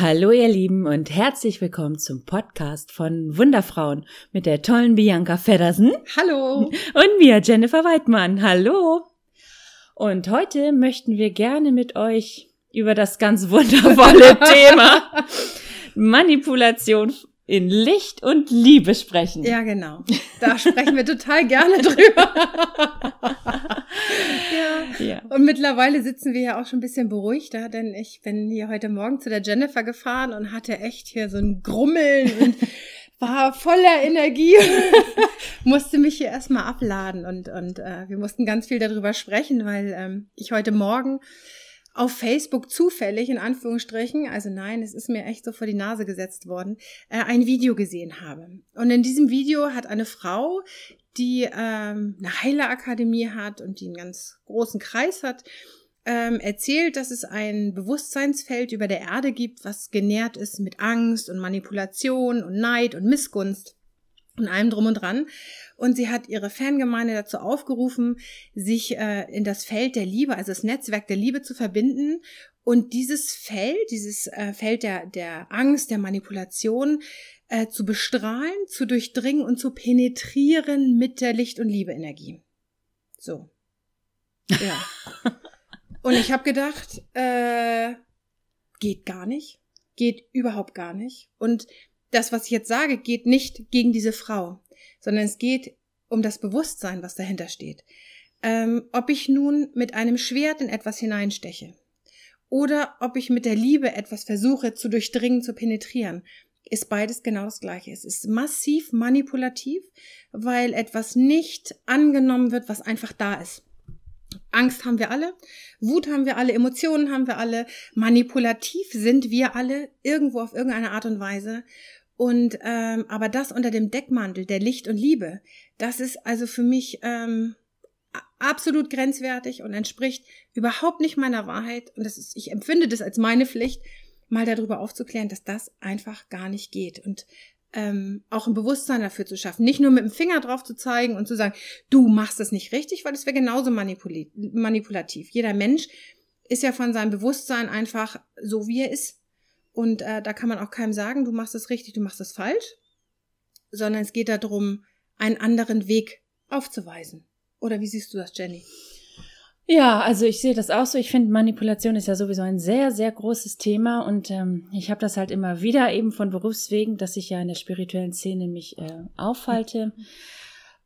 Hallo ihr Lieben und herzlich willkommen zum Podcast von Wunderfrauen mit der tollen Bianca Feddersen. Hallo. Und mir, Jennifer Weidmann. Hallo. Und heute möchten wir gerne mit euch über das ganz wundervolle Thema Manipulation in Licht und Liebe sprechen. Ja, genau. Da sprechen wir total gerne drüber. ja. ja. Und mittlerweile sitzen wir ja auch schon ein bisschen beruhigter, denn ich bin hier heute Morgen zu der Jennifer gefahren und hatte echt hier so ein Grummeln und war voller Energie, musste mich hier erstmal abladen und, und äh, wir mussten ganz viel darüber sprechen, weil ähm, ich heute Morgen auf Facebook zufällig, in Anführungsstrichen, also nein, es ist mir echt so vor die Nase gesetzt worden, äh, ein Video gesehen habe. Und in diesem Video hat eine Frau, die ähm, eine Heilerakademie hat und die einen ganz großen Kreis hat, ähm, erzählt, dass es ein Bewusstseinsfeld über der Erde gibt, was genährt ist mit Angst und Manipulation und Neid und Missgunst und allem drum und dran. Und sie hat ihre Fangemeinde dazu aufgerufen, sich äh, in das Feld der Liebe, also das Netzwerk der Liebe zu verbinden und dieses Feld, dieses äh, Feld der, der Angst, der Manipulation äh, zu bestrahlen, zu durchdringen und zu penetrieren mit der Licht- und Liebe-Energie. So. Ja. und ich habe gedacht, äh, geht gar nicht. Geht überhaupt gar nicht. Und das, was ich jetzt sage, geht nicht gegen diese Frau, sondern es geht um das Bewusstsein, was dahinter steht. Ähm, ob ich nun mit einem Schwert in etwas hineinsteche oder ob ich mit der Liebe etwas versuche zu durchdringen, zu penetrieren, ist beides genau das Gleiche. Es ist massiv manipulativ, weil etwas nicht angenommen wird, was einfach da ist. Angst haben wir alle, Wut haben wir alle, Emotionen haben wir alle, manipulativ sind wir alle irgendwo auf irgendeine Art und Weise. Und ähm, aber das unter dem Deckmantel der Licht und Liebe, das ist also für mich ähm, absolut grenzwertig und entspricht überhaupt nicht meiner Wahrheit. Und das ist, ich empfinde das als meine Pflicht, mal darüber aufzuklären, dass das einfach gar nicht geht. Und ähm, auch ein Bewusstsein dafür zu schaffen. Nicht nur mit dem Finger drauf zu zeigen und zu sagen, du machst das nicht richtig, weil das wäre genauso manipulativ. Jeder Mensch ist ja von seinem Bewusstsein einfach so, wie er ist. Und äh, da kann man auch keinem sagen, du machst es richtig, du machst es falsch, sondern es geht darum, einen anderen Weg aufzuweisen. Oder wie siehst du das, Jenny? Ja, also ich sehe das auch so. Ich finde, Manipulation ist ja sowieso ein sehr, sehr großes Thema und ähm, ich habe das halt immer wieder eben von Berufswegen, dass ich ja in der spirituellen Szene mich äh, aufhalte.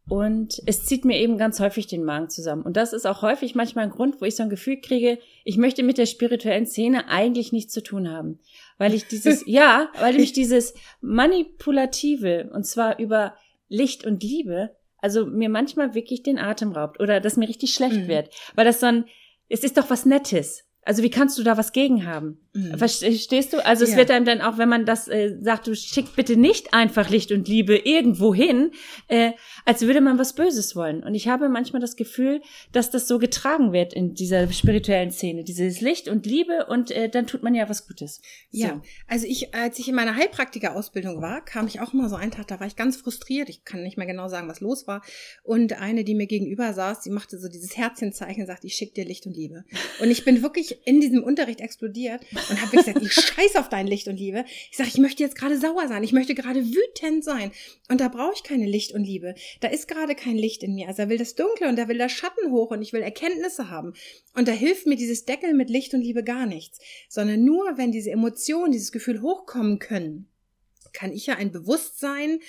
Und es zieht mir eben ganz häufig den Magen zusammen. Und das ist auch häufig manchmal ein Grund, wo ich so ein Gefühl kriege, ich möchte mit der spirituellen Szene eigentlich nichts zu tun haben. Weil ich dieses, ja, weil mich dieses Manipulative, und zwar über Licht und Liebe, also mir manchmal wirklich den Atem raubt oder dass mir richtig schlecht mhm. wird. Weil das so ein, es ist doch was Nettes. Also wie kannst du da was gegen haben? Mhm. Verstehst du? Also es ja. wird einem dann auch, wenn man das äh, sagt, du schick bitte nicht einfach Licht und Liebe irgendwo hin, äh, als würde man was Böses wollen. Und ich habe manchmal das Gefühl, dass das so getragen wird in dieser spirituellen Szene, dieses Licht und Liebe und äh, dann tut man ja was Gutes. Ja, so. also ich, als ich in meiner Heilpraktiker-Ausbildung war, kam ich auch immer so einen Tag, da war ich ganz frustriert. Ich kann nicht mehr genau sagen, was los war. Und eine, die mir gegenüber saß, die machte so dieses Herzchenzeichen und sagt, ich schick dir Licht und Liebe. Und ich bin wirklich in diesem Unterricht explodiert und habe gesagt, ich scheiß auf dein Licht und Liebe. Ich sage, ich möchte jetzt gerade sauer sein, ich möchte gerade wütend sein. Und da brauche ich keine Licht und Liebe. Da ist gerade kein Licht in mir. Also er will das Dunkle und da will der Schatten hoch und ich will Erkenntnisse haben. Und da hilft mir dieses Deckel mit Licht und Liebe gar nichts. Sondern nur, wenn diese Emotionen, dieses Gefühl hochkommen können, kann ich ja ein Bewusstsein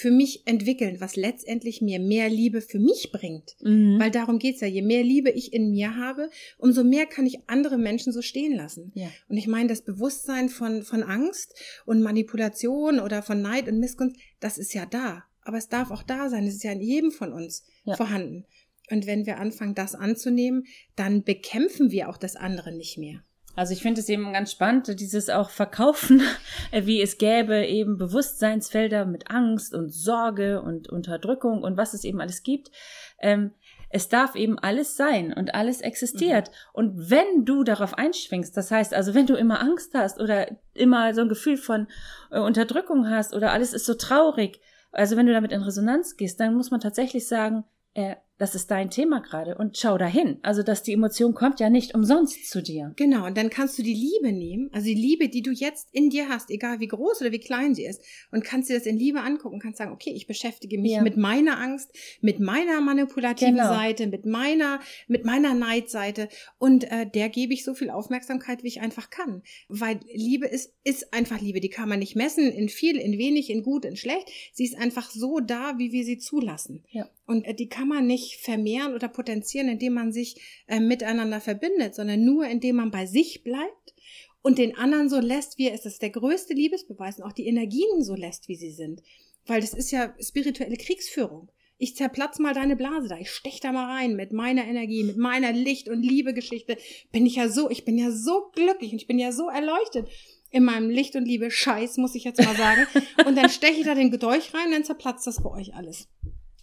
für mich entwickeln, was letztendlich mir mehr Liebe für mich bringt. Mhm. Weil darum geht's ja. Je mehr Liebe ich in mir habe, umso mehr kann ich andere Menschen so stehen lassen. Ja. Und ich meine, das Bewusstsein von, von Angst und Manipulation oder von Neid und Missgunst, das ist ja da. Aber es darf auch da sein. Es ist ja in jedem von uns ja. vorhanden. Und wenn wir anfangen, das anzunehmen, dann bekämpfen wir auch das andere nicht mehr. Also ich finde es eben ganz spannend, dieses auch Verkaufen, wie es gäbe eben Bewusstseinsfelder mit Angst und Sorge und Unterdrückung und was es eben alles gibt. Ähm, es darf eben alles sein und alles existiert. Mhm. Und wenn du darauf einschwingst, das heißt also, wenn du immer Angst hast oder immer so ein Gefühl von äh, Unterdrückung hast oder alles ist so traurig, also wenn du damit in Resonanz gehst, dann muss man tatsächlich sagen, äh, das ist dein Thema gerade und schau dahin. Also, dass die Emotion kommt ja nicht umsonst zu dir. Genau, und dann kannst du die Liebe nehmen, also die Liebe, die du jetzt in dir hast, egal wie groß oder wie klein sie ist, und kannst dir das in Liebe angucken, kannst sagen, okay, ich beschäftige mich ja. mit meiner Angst, mit meiner manipulativen genau. Seite, mit meiner, mit meiner Neidseite und äh, der gebe ich so viel Aufmerksamkeit, wie ich einfach kann. Weil Liebe ist, ist einfach Liebe, die kann man nicht messen in viel, in wenig, in gut, in schlecht. Sie ist einfach so da, wie wir sie zulassen. Ja. Und äh, die kann man nicht vermehren oder potenzieren, indem man sich äh, miteinander verbindet, sondern nur indem man bei sich bleibt und den anderen so lässt, wie er ist. Das ist der größte Liebesbeweis und auch die Energien so lässt, wie sie sind. Weil das ist ja spirituelle Kriegsführung. Ich zerplatz mal deine Blase da. Ich stech da mal rein mit meiner Energie, mit meiner Licht- und Liebegeschichte. Bin ich ja so, ich bin ja so glücklich und ich bin ja so erleuchtet in meinem Licht und Liebe Scheiß, muss ich jetzt mal sagen. und dann steche ich da den Gedolch rein, dann zerplatzt das bei euch alles.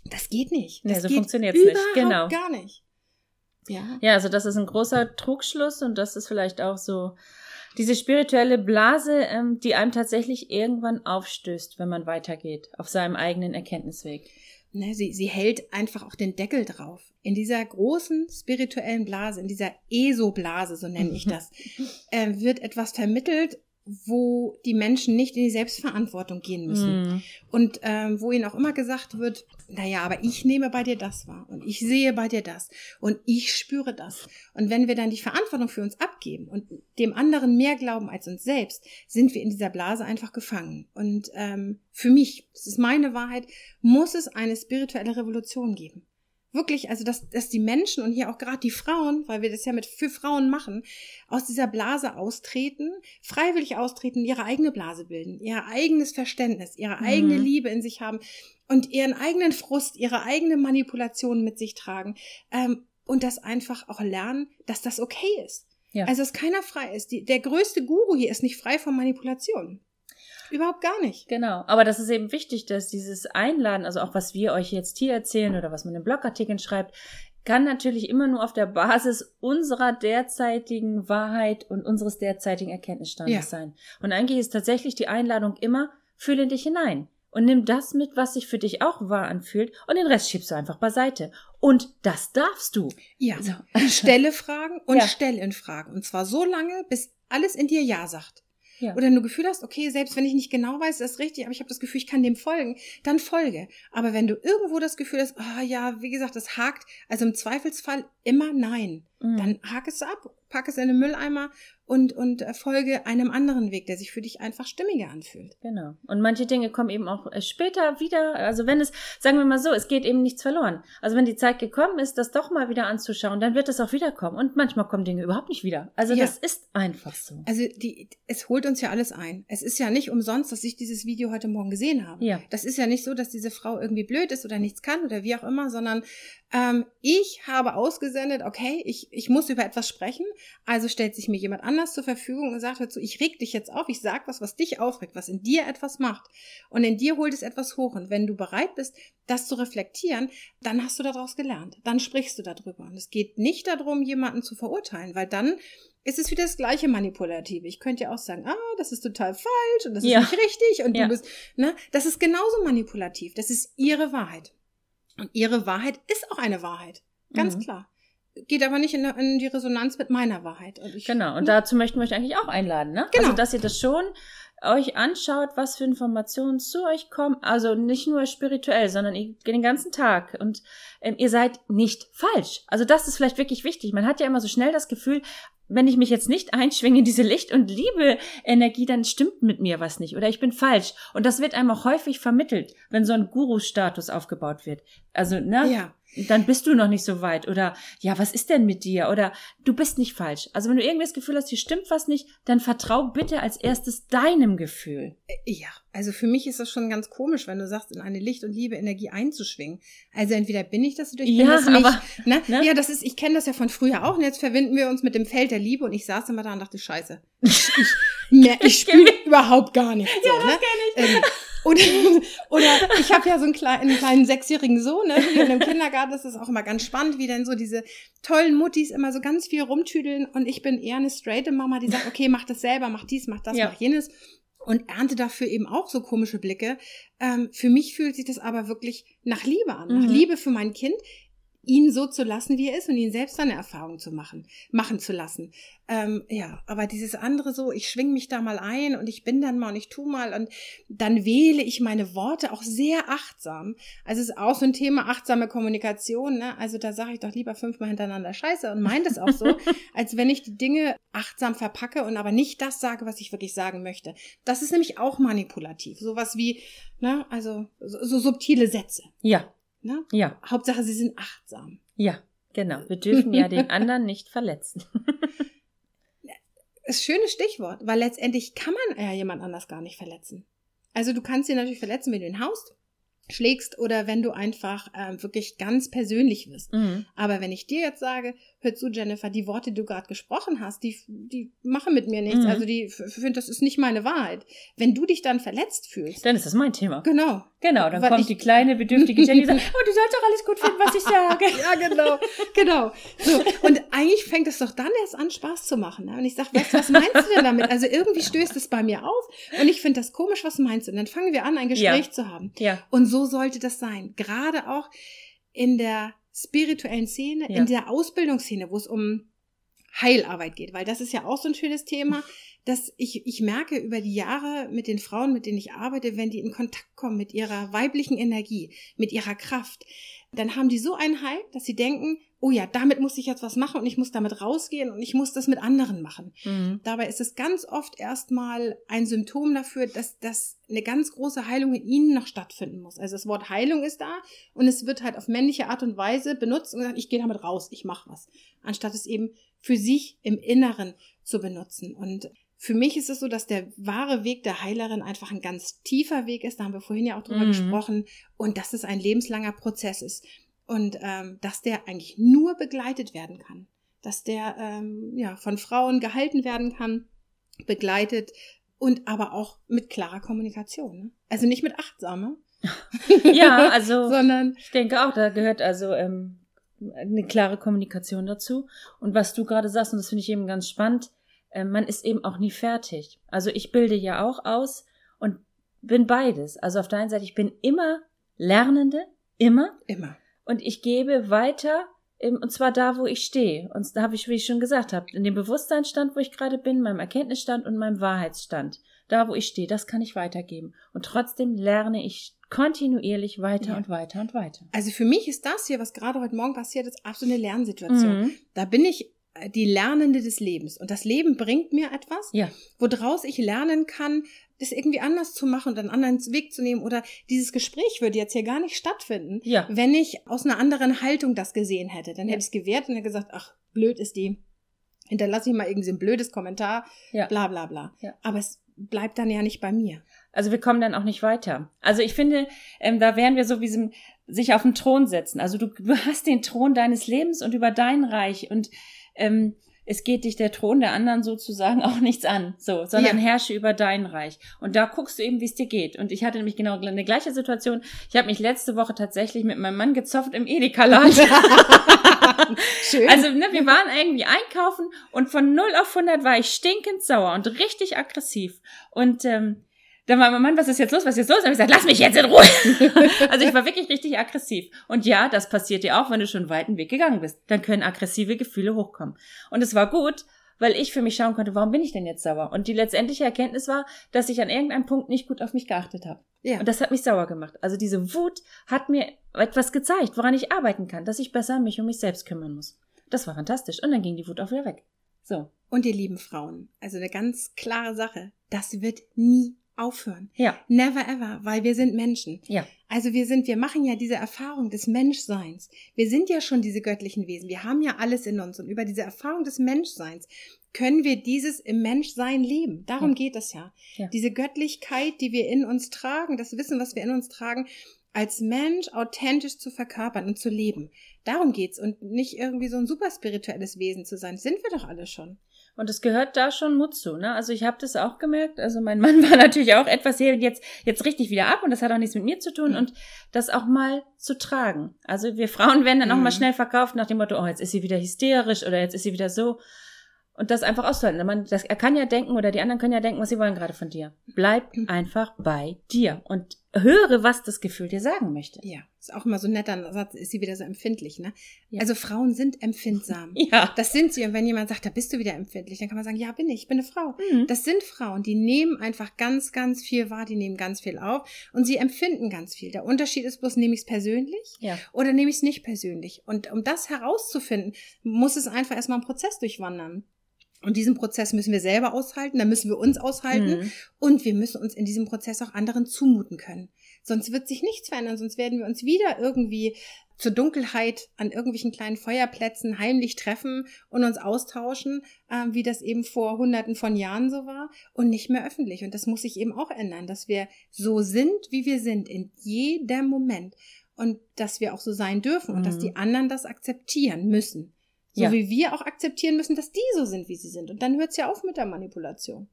Das geht nicht. Das nee, so funktioniert es nicht. Genau. gar nicht. Ja. ja, also das ist ein großer Trugschluss und das ist vielleicht auch so diese spirituelle Blase, ähm, die einem tatsächlich irgendwann aufstößt, wenn man weitergeht auf seinem eigenen Erkenntnisweg. Ne, sie, sie hält einfach auch den Deckel drauf. In dieser großen spirituellen Blase, in dieser ESO-Blase, so nenne ich das, äh, wird etwas vermittelt, wo die Menschen nicht in die Selbstverantwortung gehen müssen. Mm. Und ähm, wo ihnen auch immer gesagt wird, naja, aber ich nehme bei dir das wahr und ich sehe bei dir das und ich spüre das. Und wenn wir dann die Verantwortung für uns abgeben und dem anderen mehr glauben als uns selbst, sind wir in dieser Blase einfach gefangen. Und ähm, für mich, das ist meine Wahrheit, muss es eine spirituelle Revolution geben wirklich, also dass, dass die Menschen und hier auch gerade die Frauen, weil wir das ja mit für Frauen machen, aus dieser Blase austreten, freiwillig austreten, ihre eigene Blase bilden, ihr eigenes Verständnis, ihre eigene mhm. Liebe in sich haben und ihren eigenen Frust, ihre eigene Manipulation mit sich tragen ähm, und das einfach auch lernen, dass das okay ist. Ja. Also dass keiner frei ist. Die, der größte Guru hier ist nicht frei von Manipulation. Überhaupt gar nicht. Genau. Aber das ist eben wichtig, dass dieses Einladen, also auch was wir euch jetzt hier erzählen oder was man in Blogartikeln schreibt, kann natürlich immer nur auf der Basis unserer derzeitigen Wahrheit und unseres derzeitigen Erkenntnisstandes ja. sein. Und eigentlich ist tatsächlich die Einladung immer, fühle dich hinein und nimm das mit, was sich für dich auch wahr anfühlt und den Rest schiebst du einfach beiseite. Und das darfst du. Ja. So. Stelle Fragen und ja. stell in Fragen. Und zwar so lange, bis alles in dir Ja sagt. Ja. Oder du Gefühl hast, okay, selbst wenn ich nicht genau weiß, das ist richtig, aber ich habe das Gefühl, ich kann dem folgen, dann folge. Aber wenn du irgendwo das Gefühl hast, oh, ja, wie gesagt, das hakt, also im Zweifelsfall immer nein, mhm. dann hake es ab, pack es in den Mülleimer und, und folge einem anderen Weg, der sich für dich einfach stimmiger anfühlt. Genau. Und manche Dinge kommen eben auch äh, später wieder. Also wenn es, sagen wir mal so, es geht eben nichts verloren. Also wenn die Zeit gekommen ist, das doch mal wieder anzuschauen, dann wird es auch wiederkommen. Und manchmal kommen Dinge überhaupt nicht wieder. Also ja. das ist einfach so. Also die, es holt uns ja alles ein. Es ist ja nicht umsonst, dass ich dieses Video heute Morgen gesehen habe. Ja. Das ist ja nicht so, dass diese Frau irgendwie blöd ist oder nichts kann oder wie auch immer, sondern ähm, ich habe ausgesendet, okay, ich, ich muss über etwas sprechen, also stellt sich mir jemand anders zur Verfügung und sagt dazu, ich reg dich jetzt auf, ich sag was, was dich aufregt, was in dir etwas macht. Und in dir holt es etwas hoch. Und wenn du bereit bist, das zu reflektieren, dann hast du daraus gelernt. Dann sprichst du darüber. Und es geht nicht darum, jemanden zu verurteilen, weil dann ist es wieder das gleiche Manipulative. Ich könnte ja auch sagen, ah, das ist total falsch und das ist ja. nicht richtig und du ja. bist, ne? Das ist genauso manipulativ. Das ist ihre Wahrheit. Und ihre Wahrheit ist auch eine Wahrheit. Ganz mhm. klar. Geht aber nicht in, in, die Resonanz mit meiner Wahrheit. Und ich, genau, und dazu möchten wir euch eigentlich auch einladen, ne? Genau. Also, dass ihr das schon euch anschaut, was für Informationen zu euch kommen. Also nicht nur spirituell, sondern den ganzen Tag. Und ähm, ihr seid nicht falsch. Also das ist vielleicht wirklich wichtig. Man hat ja immer so schnell das Gefühl, wenn ich mich jetzt nicht einschwinge in diese Licht- und Liebe-Energie, dann stimmt mit mir was nicht oder ich bin falsch. Und das wird einem auch häufig vermittelt, wenn so ein Guru-Status aufgebaut wird. Also, ne? Ja dann bist du noch nicht so weit. Oder ja, was ist denn mit dir? Oder du bist nicht falsch. Also wenn du irgendwie das Gefühl hast, hier stimmt was nicht, dann vertrau bitte als erstes deinem Gefühl. Ja, also für mich ist das schon ganz komisch, wenn du sagst, in eine Licht- und Liebe-Energie einzuschwingen. Also entweder bin ich das oder ich bin ja, das nicht. Aber, ne? Ne? Ja, das ist, ich kenne das ja von früher auch. Und jetzt verbinden wir uns mit dem Feld der Liebe und ich saß immer da und dachte, scheiße. Ich, ich, ich spüre überhaupt gar nichts. So, ja, das ne? kenne ich. Ähm, oder, oder ich habe ja so einen kleinen, einen kleinen sechsjährigen Sohn, ne? Hier in dem Kindergarten das ist auch immer ganz spannend, wie denn so diese tollen Muttis immer so ganz viel rumtüdeln und ich bin eher eine straighte Mama, die sagt, okay, mach das selber, mach dies, mach das, ja. mach jenes und ernte dafür eben auch so komische Blicke. Ähm, für mich fühlt sich das aber wirklich nach Liebe an, mhm. nach Liebe für mein Kind ihn so zu lassen, wie er ist und ihn selbst seine Erfahrung zu machen, machen zu lassen. Ähm, ja, aber dieses andere so, ich schwing mich da mal ein und ich bin dann mal und ich tu mal und dann wähle ich meine Worte auch sehr achtsam. Also es ist auch so ein Thema achtsame Kommunikation. Ne? Also da sage ich doch lieber fünfmal hintereinander Scheiße und meine das auch so, als wenn ich die Dinge achtsam verpacke und aber nicht das sage, was ich wirklich sagen möchte. Das ist nämlich auch manipulativ. Sowas wie, ne, also so, so subtile Sätze. Ja. Ne? Ja. Hauptsache, sie sind achtsam. Ja, genau. Wir dürfen ja den anderen nicht verletzen. Das schönes Stichwort, weil letztendlich kann man ja jemand anders gar nicht verletzen. Also du kannst ihn natürlich verletzen, wenn du ihn haust, schlägst oder wenn du einfach äh, wirklich ganz persönlich wirst. Mhm. Aber wenn ich dir jetzt sage, hör zu, Jennifer, die Worte, die du gerade gesprochen hast, die, die machen mit mir nichts. Mhm. Also die finde, das ist nicht meine Wahrheit. Wenn du dich dann verletzt fühlst, Dann ist das mein Thema. genau. Genau, dann Weil kommt die kleine, bedürftige Jenny und sagt, oh, du sollst doch alles gut finden, was ich sage. Ja, genau, genau. So, und eigentlich fängt es doch dann erst an, Spaß zu machen. Ne? Und ich sage, weißt du, was meinst du denn damit? Also irgendwie stößt es bei mir auf und ich finde das komisch, was meinst du? Und dann fangen wir an, ein Gespräch Ja. zu haben. Ja, Und so sollte das sein. Gerade auch in der spirituellen Szene, Ja. in der Ausbildungsszene, wo es um Heilarbeit geht, weil das ist ja auch so ein schönes Thema, dass ich, ich merke über die Jahre mit den Frauen, mit denen ich arbeite, wenn die in Kontakt kommen mit ihrer weiblichen Energie, mit ihrer Kraft, dann haben die so einen Hype, dass sie denken, oh ja, damit muss ich jetzt was machen und ich muss damit rausgehen und ich muss das mit anderen machen. mhm. Dabei ist es ganz oft erstmal ein Symptom dafür, dass, dass eine ganz große Heilung in ihnen noch stattfinden muss. Also das Wort Heilung ist da und es wird halt auf männliche Art und Weise benutzt und gesagt, ich gehe damit raus, ich mache was, anstatt es eben für sich im Inneren zu benutzen. Und für mich ist es so, dass der wahre Weg der Heilerin einfach ein ganz tiefer Weg ist. Da haben wir vorhin ja auch drüber Mhm. gesprochen. Und dass es ein lebenslanger Prozess ist. Und ähm, dass der eigentlich nur begleitet werden kann. Dass der ähm, ja, von Frauen gehalten werden kann, begleitet und aber auch mit klarer Kommunikation. Ne? Also nicht mit achtsame, ja also sondern ich denke auch, da gehört also ähm, eine klare Kommunikation dazu. Und was du gerade sagst, und das finde ich eben ganz spannend, äh, man ist eben auch nie fertig. Also ich bilde ja auch aus und bin beides. Also auf der einen Seite, ich bin immer Lernende, immer. immer. Und ich gebe weiter, und zwar da, wo ich stehe. Und da habe ich, wie ich schon gesagt habe, in dem Bewusstseinsstand, wo ich gerade bin, meinem Erkenntnisstand und meinem Wahrheitsstand. Da, wo ich stehe, das kann ich weitergeben. Und trotzdem lerne ich kontinuierlich weiter Ja. und weiter und weiter. Also für mich ist das hier, was gerade heute Morgen passiert ist, absolut eine Lernsituation. Mhm. Da bin ich äh, die Lernende des Lebens. Und das Leben bringt mir etwas, Ja. woraus ich lernen kann, das irgendwie anders zu machen und einen anderen Weg zu nehmen. Oder dieses Gespräch würde jetzt hier gar nicht stattfinden, Ja. wenn ich aus einer anderen Haltung das gesehen hätte. Dann Ja. hätte ich es gewehrt und hätte gesagt, ach, blöd ist die. Hinterlasse ich mal irgendwie so ein blödes Kommentar, Ja. bla bla bla. Ja. Aber es bleibt dann ja nicht bei mir. Also wir kommen dann auch nicht weiter. Also ich finde, ähm, da wären wir so wie diesem sich auf den Thron setzen. Also du, du hast den Thron deines Lebens und über dein Reich und ähm, es geht dich der Thron der anderen sozusagen auch nichts an, so, sondern Ja. herrsche über dein Reich. Und da guckst du eben, wie es dir geht. Und ich hatte nämlich genau eine gleiche Situation. Ich habe mich letzte Woche tatsächlich mit meinem Mann gezopft im Edeka-Laden. Schön. Also, ne, wir waren irgendwie einkaufen und von 0 auf 100 war ich stinkend sauer und richtig aggressiv. Und ähm, dann war mein Mann, was ist jetzt los, was ist jetzt los? Und ich gesagt, lass mich jetzt in Ruhe. also ich war wirklich richtig aggressiv. Und ja, das passiert dir auch, wenn du schon einen weiten Weg gegangen bist. Dann können aggressive Gefühle hochkommen. Und es war gut, weil ich für mich schauen konnte, warum bin ich denn jetzt sauer? Und die letztendliche Erkenntnis war, dass ich an irgendeinem Punkt nicht gut auf mich geachtet habe. ja. Und das hat mich sauer gemacht. Also diese Wut hat mir etwas gezeigt, woran ich arbeiten kann, dass ich besser mich um mich selbst kümmern muss. Das war fantastisch. Und dann ging die Wut auch wieder weg. So. Und ihr lieben Frauen, also eine ganz klare Sache, das wird nie aufhören. Ja. Never ever, weil wir sind Menschen. Ja. Also wir sind, wir machen ja diese Erfahrung des Menschseins. Wir sind ja schon diese göttlichen Wesen. Wir haben ja alles in uns. Und über diese Erfahrung des Menschseins können wir dieses im Menschsein leben. Darum Ja. geht es ja. Ja. Diese Göttlichkeit, die wir in uns tragen, das Wissen, was wir in uns tragen, als Mensch authentisch zu verkörpern und zu leben. Darum geht's und nicht irgendwie so ein super spirituelles Wesen zu sein. Sind wir doch alle schon. Und es gehört da schon Mut zu, ne? Also ich habe das auch gemerkt. Also mein Mann war natürlich auch etwas hier jetzt jetzt richtig wieder ab und das hat auch nichts mit mir zu tun Mhm. und das auch mal zu tragen. Also wir Frauen werden dann auch Mhm. mal schnell verkauft nach dem Motto, oh jetzt ist sie wieder hysterisch oder jetzt ist sie wieder so und das einfach auszuhalten. Man, das, er kann ja denken oder die anderen können ja denken, was sie wollen gerade von dir. Bleib Mhm. einfach bei dir und höre, was das Gefühl dir sagen möchte. Ja, ist auch immer so ein netter Satz, ist sie wieder so empfindlich, ne? Ja. Also Frauen sind empfindsam. Ja. Das sind sie. Und wenn jemand sagt, da bist du wieder empfindlich, dann kann man sagen, ja, bin ich, ich bin eine Frau. Mhm. Das sind Frauen, die nehmen einfach ganz, ganz viel wahr, die nehmen ganz viel auf und sie empfinden ganz viel. Der Unterschied ist bloß, nehme ich es persönlich ja. oder nehme ich es nicht persönlich. Und um das herauszufinden, muss es einfach erstmal einen Prozess durchwandern. Und diesen Prozess müssen wir selber aushalten, dann müssen wir uns aushalten mhm. und wir müssen uns in diesem Prozess auch anderen zumuten können. Sonst wird sich nichts verändern, sonst werden wir uns wieder irgendwie zur Dunkelheit an irgendwelchen kleinen Feuerplätzen heimlich treffen und uns austauschen, äh, wie das eben vor hunderten von Jahren so war und nicht mehr öffentlich. Und das muss sich eben auch ändern, dass wir so sind, wie wir sind, in jedem Moment. Und dass wir auch so sein dürfen und mhm. dass die anderen das akzeptieren müssen. So ja. wie wir auch akzeptieren müssen, dass die so sind, wie sie sind. Und dann hört es ja auf mit der Manipulation.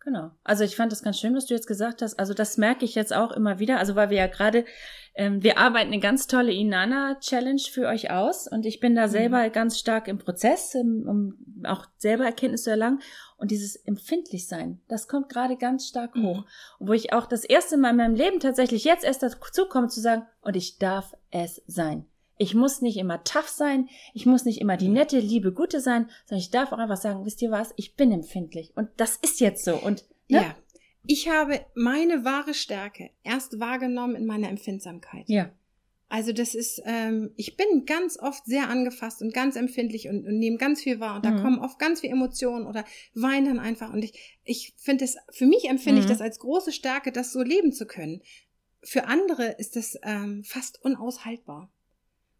Genau. Also ich fand das ganz schön, was du jetzt gesagt hast. Also das merke ich jetzt auch immer wieder. Also weil wir ja gerade, ähm, wir arbeiten eine ganz tolle Inana-Challenge für euch aus und ich bin da mhm. selber ganz stark im Prozess, um, um auch selber Erkenntnisse zu erlangen. Und dieses Empfindlichsein, das kommt gerade ganz stark mhm. hoch. Und wo ich auch das erste Mal in meinem Leben tatsächlich jetzt erst dazu komme zu sagen, und ich darf es sein. Ich muss nicht immer tough sein, ich muss nicht immer die nette, liebe, gute sein, sondern ich darf auch einfach sagen, wisst ihr was, ich bin empfindlich. Und das ist jetzt so. Und ne? ja, ich habe meine wahre Stärke erst wahrgenommen in meiner Empfindsamkeit. Ja. Also das ist, ähm, ich bin ganz oft sehr angefasst und ganz empfindlich und, und nehme ganz viel wahr und da mhm. kommen oft ganz viel Emotionen oder weinen dann einfach und ich, ich finde es, für mich empfinde mhm. ich das als große Stärke, das so leben zu können. Für andere ist das ähm, fast unaushaltbar.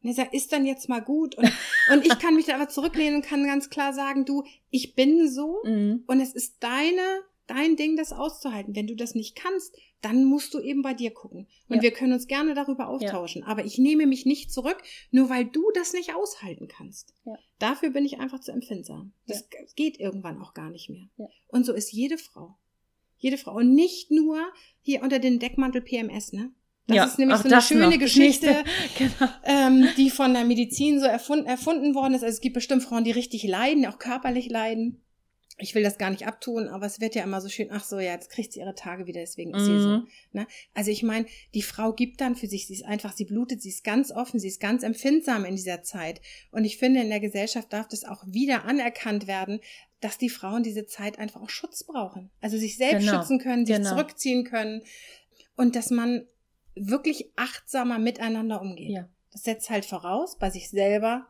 Und er sagt, ist dann jetzt mal gut. Und, und ich kann mich da aber zurücklehnen und kann ganz klar sagen, du, ich bin so mhm. und es ist deine, dein Ding, das auszuhalten. Wenn du das nicht kannst, dann musst du eben bei dir gucken. Und ja. wir können uns gerne darüber austauschen. Ja. Aber ich nehme mich nicht zurück, nur weil du das nicht aushalten kannst. Ja. Dafür bin ich einfach zu empfindsam. Das geht irgendwann auch gar nicht mehr. Und so ist jede Frau. Jede Frau. Und nicht nur hier unter den Deckmantel PMS, ne? Das ja, ist nämlich so eine schöne noch. Geschichte, genau. ähm, die von der Medizin so erfunden, erfunden worden ist. Also es gibt bestimmt Frauen, die richtig leiden, auch körperlich leiden. Ich will das gar nicht abtun, aber es wird ja immer so schön, ach so, ja, jetzt kriegt sie ihre Tage wieder, deswegen ist mhm. sie so. Mhm. Ne? Also ich meine, die Frau gibt dann für sich, sie ist einfach, sie blutet, sie ist ganz offen, sie ist ganz empfindsam in dieser Zeit. Und ich finde, in der Gesellschaft darf das auch wieder anerkannt werden, dass die Frauen diese Zeit einfach auch Schutz brauchen. Also sich selbst genau. schützen können, sich genau. zurückziehen können. Und dass man wirklich achtsamer miteinander umgehen. Ja. Das setzt halt voraus, bei sich selber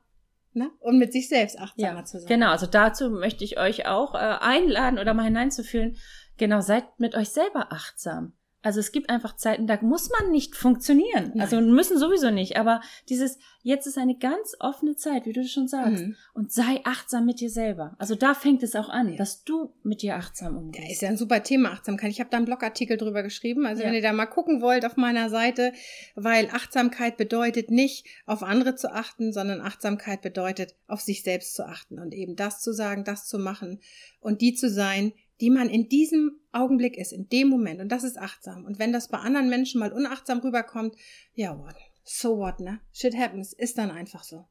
ne? und mit sich selbst achtsamer ja, zu sein. Genau, also dazu möchte ich euch auch äh, einladen oder mal hineinzufühlen. Genau, seid mit euch selber achtsam. Also es gibt einfach Zeiten, da muss man nicht funktionieren. Nein. Also müssen sowieso nicht. Aber dieses, jetzt ist eine ganz offene Zeit, wie du schon sagst. Mhm. Und sei achtsam mit dir selber. Also da fängt es auch an, ja. dass du mit dir achtsam umgehst. Ja, ist ja ein super Thema, Achtsamkeit. Ich habe da einen Blogartikel drüber geschrieben. Also ja. wenn ihr da mal gucken wollt auf meiner Seite, weil Achtsamkeit bedeutet nicht, auf andere zu achten, sondern Achtsamkeit bedeutet, auf sich selbst zu achten und eben das zu sagen, das zu machen und die zu sein, die man in diesem Augenblick ist, in dem Moment. Und das ist achtsam. Und wenn das bei anderen Menschen mal unachtsam rüberkommt, ja, what? So what, ne? Shit happens. Ist dann einfach so.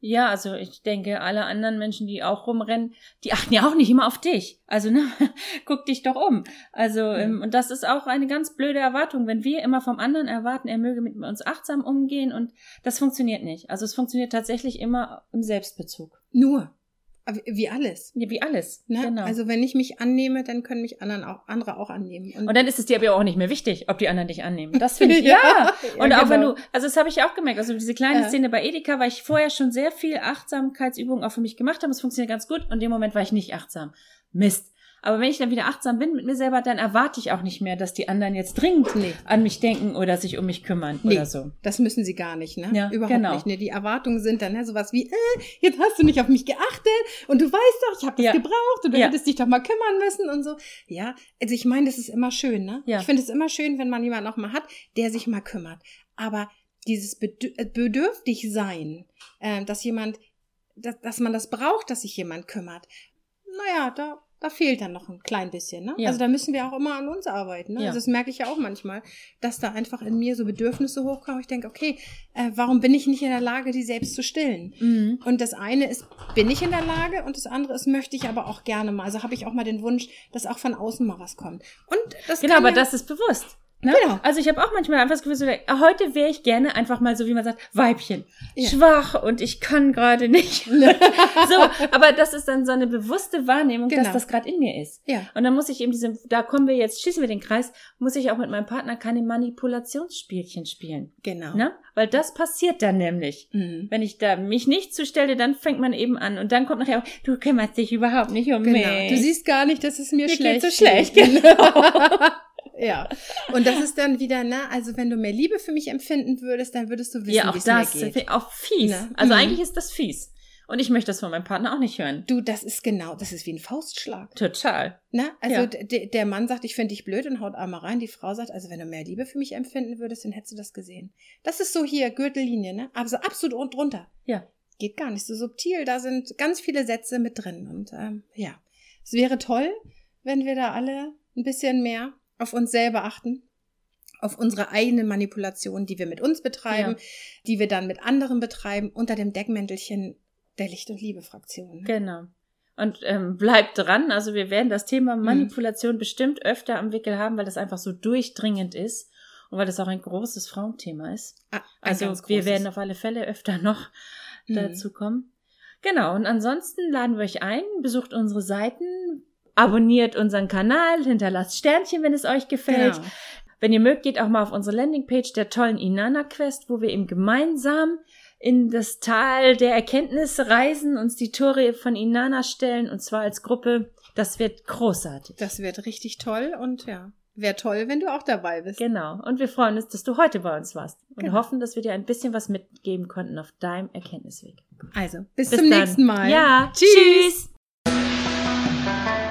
Ja, also ich denke, alle anderen Menschen, die auch rumrennen, die achten ja auch nicht immer auf dich. Also, ne, guck dich doch um. Also, mhm. und das ist auch eine ganz blöde Erwartung, wenn wir immer vom anderen erwarten, er möge mit uns achtsam umgehen und das funktioniert nicht. Also es funktioniert tatsächlich immer im Selbstbezug. Nur. Wie alles. Ja, wie alles. Ne? Genau. Also wenn ich mich annehme, dann können mich anderen auch, andere auch annehmen. Und, und dann ist es dir aber auch nicht mehr wichtig, ob die anderen dich annehmen. Das finde ich, ja. ja. Und ja, auch genau. wenn du, also das habe ich auch gemerkt, also diese kleine ja. Szene bei Edeka, weil ich vorher schon sehr viel Achtsamkeitsübungen auch für mich gemacht habe, es funktioniert ganz gut und in dem Moment war ich nicht achtsam. Mist. Aber wenn ich dann wieder achtsam bin mit mir selber, dann erwarte ich auch nicht mehr, dass die anderen jetzt dringend nee. an mich denken oder sich um mich kümmern nee, oder so. Das müssen sie gar nicht, ne? Ja, Überhaupt genau. nicht. Ne? Die Erwartungen sind dann ne, sowas wie, äh, jetzt hast du nicht auf mich geachtet und du weißt doch, ich habe das ja. gebraucht und du ja. hättest dich doch mal kümmern müssen und so. Ja, also ich meine, das ist immer schön, ne? Ja. Ich finde es immer schön, wenn man jemanden auch mal hat, der sich mal kümmert. Aber dieses äh, bedürftig sein, äh, dass jemand, dass, dass man das braucht, dass sich jemand kümmert. Naja, da da fehlt dann noch ein klein bisschen. Ne? Ja. Also da müssen wir auch immer an uns arbeiten. Ne? Ja. Also das merke ich ja auch manchmal, dass da einfach in mir so Bedürfnisse hochkommen. Ich denke, okay, äh, warum bin ich nicht in der Lage, die selbst zu stillen? Mhm. Und das eine ist, bin ich in der Lage und das andere ist, möchte ich aber auch gerne mal. Also habe ich auch mal den Wunsch, dass auch von außen mal was kommt. Und das genau, aber ja, das ist bewusst. Ne? Genau. Also ich habe auch manchmal einfach das Gefühl, so, heute wäre ich gerne einfach mal so, wie man sagt, Weibchen. Ja. Schwach und ich kann gerade nicht. so, aber das ist dann so eine bewusste Wahrnehmung, dass Genau. das gerade in mir ist. Ja. Und dann muss ich eben diese, da kommen wir jetzt, schließen wir den Kreis, muss ich auch mit meinem Partner keine Manipulationsspielchen spielen. Genau. Ne? Weil das passiert dann nämlich. Mhm. Wenn ich da mich nicht zustelle, dann fängt man eben an. Und dann kommt nachher auch, du kümmerst dich überhaupt nicht um Genau. mich. Du siehst gar nicht, dass es mir, Mir schlecht geht's so schlecht, geht. ja. Und das ist dann wieder, ne, also wenn du mehr Liebe für mich empfinden würdest, dann würdest du wissen, ja, wie auch es das, mir geht. auch fies. Ne? Also Mhm. eigentlich ist das fies. Und ich möchte das von meinem Partner auch nicht hören. Du, das ist genau, das ist wie ein Faustschlag. Total. Ne? Also Ja. der Mann sagt, ich finde dich blöd und haut einmal rein. Die Frau sagt, also wenn du mehr Liebe für mich empfinden würdest, dann hättest du das gesehen. Das ist so hier Gürtellinie, ne? Also absolut und drunter. Ja. Geht gar nicht so subtil. Da sind ganz viele Sätze mit drin. Und ähm, ja, es wäre toll, wenn wir da alle ein bisschen mehr auf uns selber achten. Auf unsere eigene Manipulation, die wir mit uns betreiben, Ja. die wir dann mit anderen betreiben, unter dem Deckmäntelchen der Licht- und Liebe-Fraktion. Genau. Und ähm, bleibt dran. Also wir werden das Thema Mhm. Manipulation bestimmt öfter am Wickel haben, weil das einfach so durchdringend ist und weil das auch ein großes Frauenthema ist. Ah, Also wir werden auf alle Fälle öfter noch Mhm. dazu kommen. Genau, und ansonsten laden wir euch ein, besucht unsere Seiten, abonniert unseren Kanal, hinterlasst Sternchen, wenn es euch gefällt. Genau. Wenn ihr mögt, geht auch mal auf unsere Landingpage der tollen Inanna Quest, wo wir eben gemeinsam in das Tal der Erkenntnis reisen, uns die Tore von Inanna stellen, und zwar als Gruppe. Das wird großartig. Das wird richtig toll und ja, wäre toll, wenn du auch dabei bist. Genau. Und wir freuen uns, dass du heute bei uns warst und Genau. hoffen, dass wir dir ein bisschen was mitgeben konnten auf deinem Erkenntnisweg. Also, bis, Bis zum dann. nächsten Mal. Ja, Tschüss. tschüss.